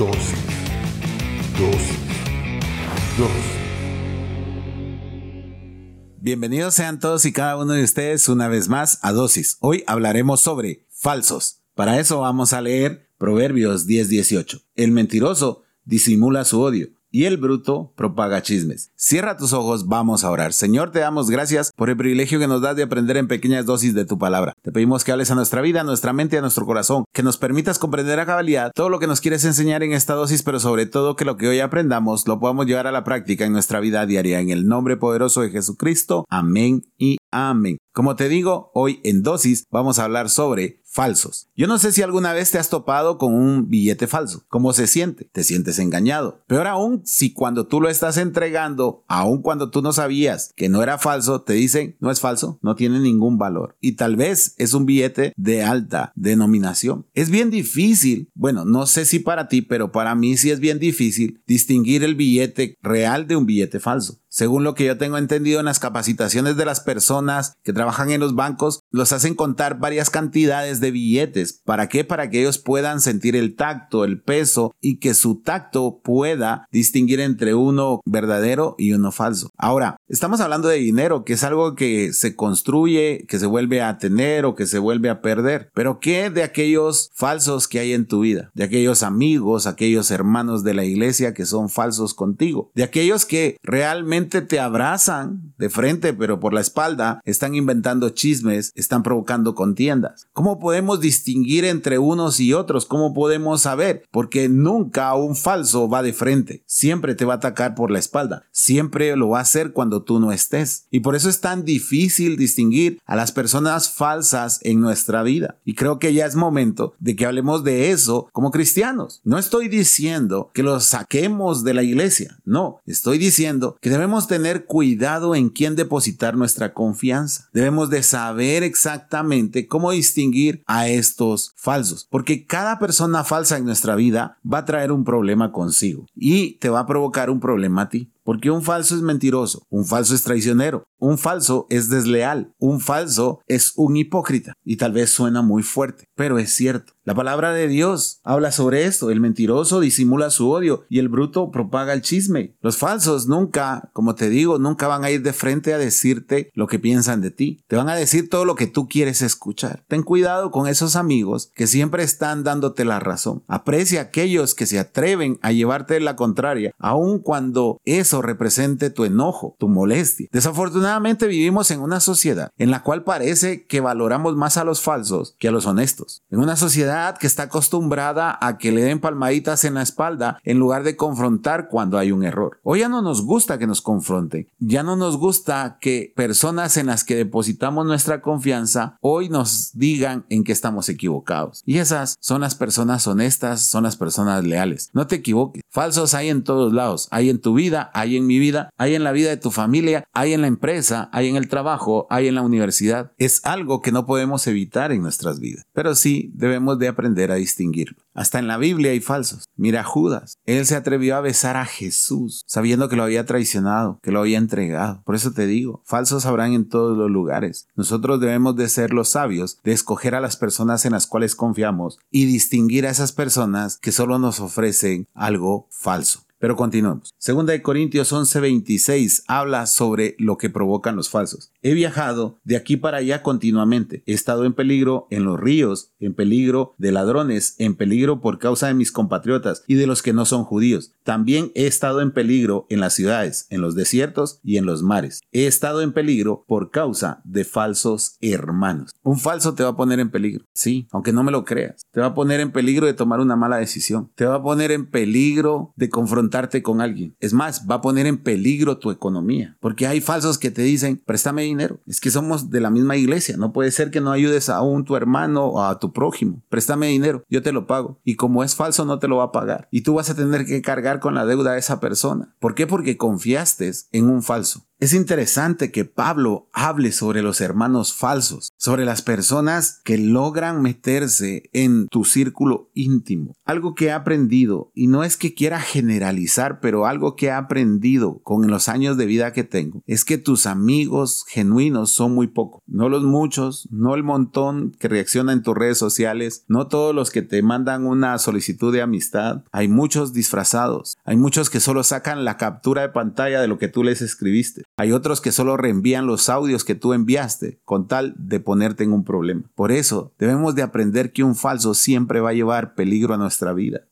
Dosis. Dosis. Dosis. Bienvenidos sean todos y cada uno de ustedes una vez más a Dosis. Hoy hablaremos sobre falsos. Para eso vamos a leer Proverbios 10:18. El mentiroso disimula su odio y el bruto propaga chismes. Cierra tus ojos, vamos a orar. Señor, te damos gracias por el privilegio que nos das de aprender en pequeñas dosis de tu palabra. Te pedimos que hables a nuestra vida, a nuestra mente y a nuestro corazón, que nos permitas comprender a cabalidad todo lo que nos quieres enseñar en esta dosis, pero sobre todo que lo que hoy aprendamos lo podamos llevar a la práctica en nuestra vida diaria. En el nombre poderoso de Jesucristo. Amén y amén. Como te digo, hoy en dosis vamos a hablar sobre falsos. Yo no sé si alguna vez te has topado con un billete falso. ¿Cómo se siente? Te sientes engañado. Peor aún, si cuando tú lo estás entregando, aun cuando tú no sabías que no era falso, te dicen, no es falso, no tiene ningún valor. Y tal vez es un billete de alta denominación. Es bien difícil, bueno, no sé si para ti, pero para mí sí es bien difícil distinguir el billete real de un billete falso. Según lo que yo tengo entendido en las capacitaciones de las personas que trabajan en los bancos, los hacen contar varias cantidades de billetes. ¿Para qué? Para que ellos puedan sentir el tacto, el peso y que su tacto pueda distinguir entre uno verdadero y uno falso. Ahora, estamos hablando de dinero, que es algo que se construye, que se vuelve a tener o que se vuelve a perder. Pero ¿qué de aquellos falsos que hay en tu vida? De aquellos amigos, aquellos hermanos de la iglesia que son falsos contigo. De aquellos que realmente te abrazan de frente, pero por la espalda están inventando chismes, están provocando contiendas. ¿Cómo podemos distinguir entre unos y otros? ¿Cómo podemos saber? Porque nunca un falso va de frente, siempre te va a atacar por la espalda, siempre lo va a hacer cuando tú no estés. Y por eso es tan difícil distinguir a las personas falsas en nuestra vida. Y creo que ya es momento de que hablemos de eso como cristianos. No estoy diciendo que los saquemos de la iglesia, no, estoy diciendo que debemos tener cuidado en quién depositar nuestra confianza. Debemos de saber exactamente cómo distinguir a estos falsos, porque cada persona falsa en nuestra vida va a traer un problema consigo y te va a provocar un problema a ti. Porque un falso es mentiroso, un falso es traicionero, un falso es desleal, un falso es un hipócrita. Y tal vez suena muy fuerte, pero es cierto. La palabra de Dios habla sobre esto. El mentiroso disimula su odio y el bruto propaga el chisme. Los falsos nunca, como te digo, nunca van a ir de frente a decirte lo que piensan de ti. Te van a decir todo lo que tú quieres escuchar. Ten cuidado con esos amigos que siempre están dándote la razón. Aprecia a aquellos que se atreven a llevarte la contraria, aun cuando eso represente tu enojo, tu molestia. Desafortunadamente vivimos en una sociedad en la cual parece que valoramos más a los falsos que a los honestos. En una sociedad que está acostumbrada a que le den palmaditas en la espalda en lugar de confrontar cuando hay un error. Hoy ya no nos gusta que nos confronten, ya no nos gusta que personas en las que depositamos nuestra confianza hoy nos digan en que estamos equivocados. Y esas son las personas honestas, son las personas leales. No te equivoques, falsos hay en todos lados, hay en tu vida, hay en mi vida, hay en la vida de tu familia, hay en la empresa, hay en el trabajo, hay en la universidad. Es algo que no podemos evitar en nuestras vidas, pero sí debemos de aprender a distinguirlo. Hasta en la Biblia hay falsos. Mira Judas. Él se atrevió a besar a Jesús, sabiendo que lo había traicionado, que lo había entregado. Por eso te digo, falsos habrán en todos los lugares. Nosotros debemos de ser los sabios, de escoger a las personas en las cuales confiamos y distinguir a esas personas que solo nos ofrecen algo falso. Pero continuemos. Segunda de Corintios 11:26 habla sobre lo que provocan los falsos. He viajado de aquí para allá continuamente. He estado en peligro en los ríos, en peligro de ladrones, en peligro por causa de mis compatriotas y de los que no son judíos. También he estado en peligro en las ciudades, en los desiertos y en los mares. He estado en peligro por causa de falsos hermanos. Un falso te va a poner en peligro. Sí, aunque no me lo creas. Te va a poner en peligro de tomar una mala decisión. Te va a poner en peligro de confrontar con alguien. Es más, va a poner en peligro tu economía, porque hay falsos que te dicen, préstame dinero. Es que somos de la misma iglesia, no puede ser que no ayudes a un tu hermano o a tu prójimo. Préstame dinero, yo te lo pago. Y como es falso, no te lo va a pagar. Y tú vas a tener que cargar con la deuda de esa persona. ¿Por qué? Porque confiaste en un falso. Es interesante que Pablo hable sobre los hermanos falsos, sobre las personas que logran meterse en tu círculo íntimo. Algo que he aprendido, y no es que quiera generalizar, pero algo que he aprendido con los años de vida que tengo, es que tus amigos genuinos son muy pocos. No los muchos, no el montón que reacciona en tus redes sociales, no todos los que te mandan una solicitud de amistad. Hay muchos disfrazados, hay muchos que solo sacan la captura de pantalla de lo que tú les escribiste. Hay otros que solo reenvían los audios que tú enviaste con tal de ponerte en un problema. Por eso debemos de aprender que un falso siempre va a llevar peligro a nuestra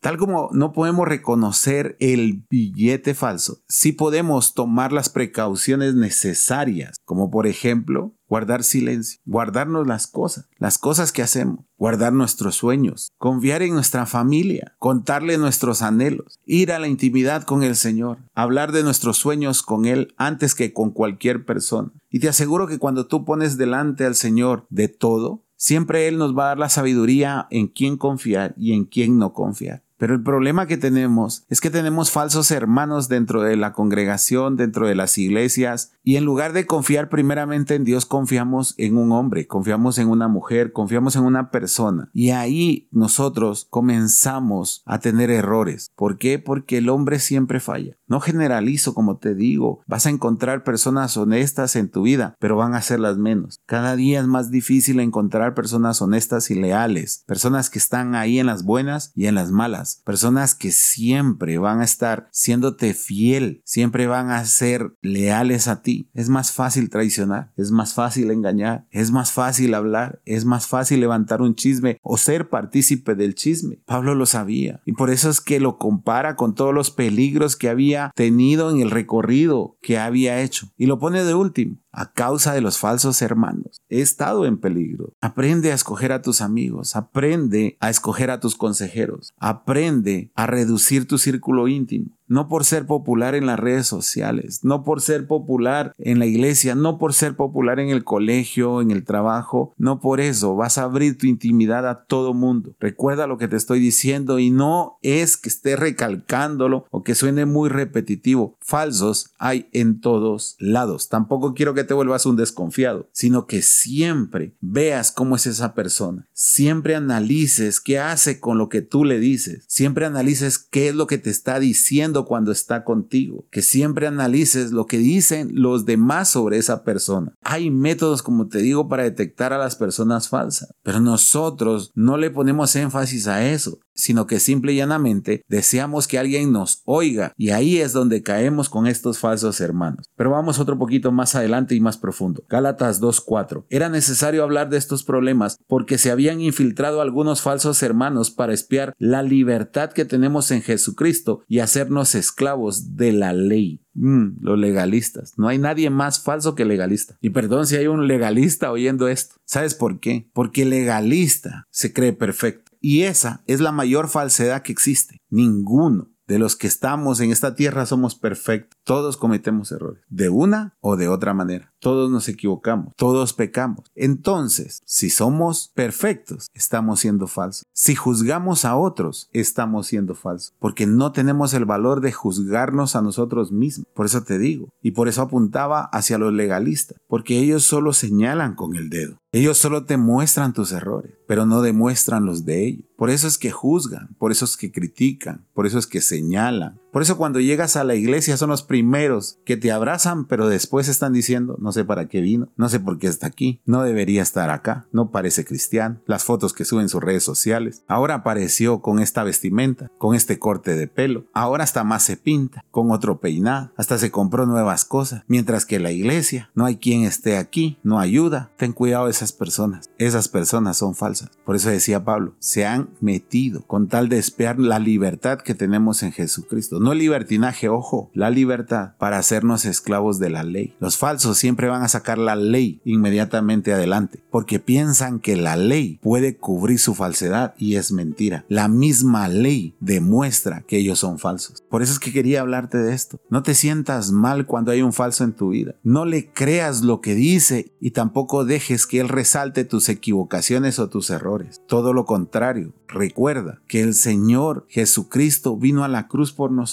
Tal como no podemos reconocer el billete falso, sí podemos tomar las precauciones necesarias, como por ejemplo guardar silencio, guardarnos las cosas, las cosas que hacemos, guardar nuestros sueños, confiar en nuestra familia, contarle nuestros anhelos, ir a la intimidad con el Señor, hablar de nuestros sueños con Él antes que con cualquier persona. Y te aseguro que cuando tú pones delante al Señor de todo, siempre Él nos va a dar la sabiduría en quién confiar y en quién no confiar. Pero el problema que tenemos es que tenemos falsos hermanos dentro de la congregación, dentro de las iglesias, y en lugar de confiar primeramente en Dios, confiamos en un hombre, confiamos en una mujer, confiamos en una persona. Y ahí nosotros comenzamos a tener errores. ¿Por qué? Porque el hombre siempre falla. No generalizo, como te digo, vas a encontrar personas honestas en tu vida, pero van a ser las menos. Cada día es más difícil encontrar personas honestas y leales, personas que están ahí en las buenas y en las malas personas que siempre van a estar siéndote fiel, siempre van a ser leales a ti. Es más fácil traicionar, es más fácil engañar, es más fácil hablar, es más fácil levantar un chisme o ser partícipe del chisme. Pablo lo sabía y por eso es que lo compara con todos los peligros que había tenido en el recorrido que había hecho y lo pone de último a causa de los falsos hermanos. He estado en peligro. Aprende a escoger a tus amigos, aprende a escoger a tus consejeros, aprende a reducir tu círculo íntimo no por ser popular en las redes sociales, no por ser popular en la iglesia, no por ser popular en el colegio, en el trabajo, no por eso vas a abrir tu intimidad a todo mundo. Recuerda lo que te estoy diciendo y no es que esté recalcándolo o que suene muy repetitivo. Falsos hay en todos lados. Tampoco quiero que te vuelvas un desconfiado, sino que siempre veas cómo es esa persona. Siempre analices qué hace con lo que tú le dices. Siempre analices qué es lo que te está diciendo cuando está contigo, que siempre analices lo que dicen los demás sobre esa persona. Hay métodos, como te digo, para detectar a las personas falsas, pero nosotros no le ponemos énfasis a eso sino que simple y llanamente deseamos que alguien nos oiga y ahí es donde caemos con estos falsos hermanos. Pero vamos otro poquito más adelante y más profundo. Gálatas 2.4. Era necesario hablar de estos problemas porque se habían infiltrado algunos falsos hermanos para espiar la libertad que tenemos en Jesucristo y hacernos esclavos de la ley. Mm, los legalistas. No hay nadie más falso que legalista. Y perdón si hay un legalista oyendo esto. ¿Sabes por qué? Porque legalista se cree perfecto. Y esa es la mayor falsedad que existe. Ninguno de los que estamos en esta tierra somos perfectos. Todos cometemos errores, de una o de otra manera. Todos nos equivocamos, todos pecamos. Entonces, si somos perfectos, estamos siendo falsos. Si juzgamos a otros, estamos siendo falsos, porque no tenemos el valor de juzgarnos a nosotros mismos. Por eso te digo, y por eso apuntaba hacia los legalistas, porque ellos solo señalan con el dedo. Ellos solo te muestran tus errores, pero no demuestran los de ellos. Por eso es que juzgan, por eso es que critican, por eso es que señalan, por eso cuando llegas a la iglesia son los primeros que te abrazan, pero después están diciendo, no sé para qué vino, no sé por qué está aquí, no debería estar acá, no parece cristiano, las fotos que suben sus redes sociales. Ahora apareció con esta vestimenta, con este corte de pelo, ahora hasta más se pinta, con otro peinado, hasta se compró nuevas cosas, mientras que la iglesia no hay quien esté aquí, no ayuda. Ten cuidado de esas personas, esas personas son falsas. Por eso decía Pablo, se han metido con tal de espiar la libertad que tenemos en Jesucristo no libertinaje, ojo, la libertad para hacernos esclavos de la ley. Los falsos siempre van a sacar la ley inmediatamente adelante, porque piensan que la ley puede cubrir su falsedad y es mentira. La misma ley demuestra que ellos son falsos. Por eso es que quería hablarte de esto. No te sientas mal cuando hay un falso en tu vida. No le creas lo que dice y tampoco dejes que él resalte tus equivocaciones o tus errores. Todo lo contrario, recuerda que el Señor Jesucristo vino a la cruz por nosotros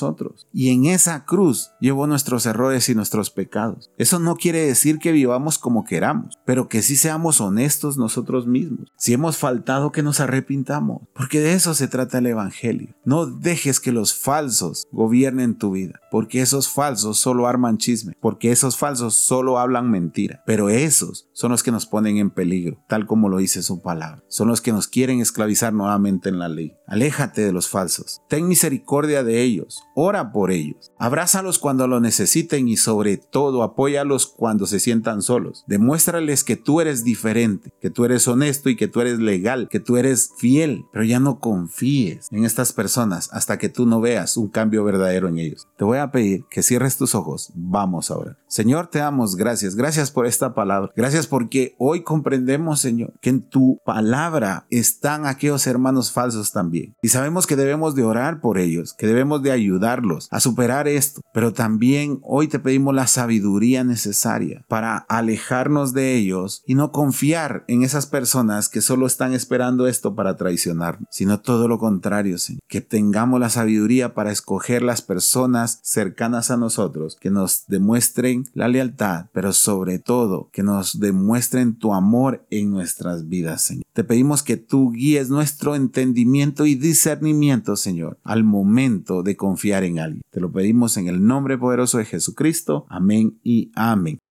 Y en esa cruz llevó nuestros errores y nuestros pecados. Eso no quiere decir que vivamos como queramos, pero que sí seamos honestos nosotros mismos. Si hemos faltado, que nos arrepintamos, porque de eso se trata el Evangelio. No dejes que los falsos gobiernen tu vida, porque esos falsos solo arman chisme, porque esos falsos solo hablan mentira, pero esos son los que nos ponen en peligro, tal como lo dice su palabra. Son los que nos quieren esclavizar nuevamente en la ley. Aléjate de los falsos. Ten misericordia de ellos. Ora por ellos. Abrázalos cuando lo necesiten y sobre todo apóyalos cuando se sientan solos. Demuéstrales que tú eres diferente, que tú eres honesto y que tú eres legal, que tú eres fiel, pero ya no confíes en estas personas hasta que tú no veas un cambio verdadero en ellos. Te voy a pedir que cierres tus ojos. Vamos ahora. Señor, te damos gracias. Gracias por esta palabra. Gracias porque hoy comprendemos, Señor, que en tu palabra están aquellos hermanos falsos también. Y sabemos que debemos de orar por ellos, que debemos de ayudarlos a superar esto. Pero también hoy te pedimos la sabiduría necesaria para alejarnos de ellos y no confiar en esas personas que solo están esperando esto para traicionarnos, sino todo lo contrario, Señor. Que tengamos la sabiduría para escoger las personas cercanas a nosotros, que nos demuestren la lealtad, pero sobre todo que nos demuestren tu amor en nuestras vidas, Señor. Te pedimos que tú guíes nuestro entendimiento y discernimiento, Señor, al momento de confiar en alguien. Te lo pedimos en el nombre poderoso de Jesucristo. Amén y amén.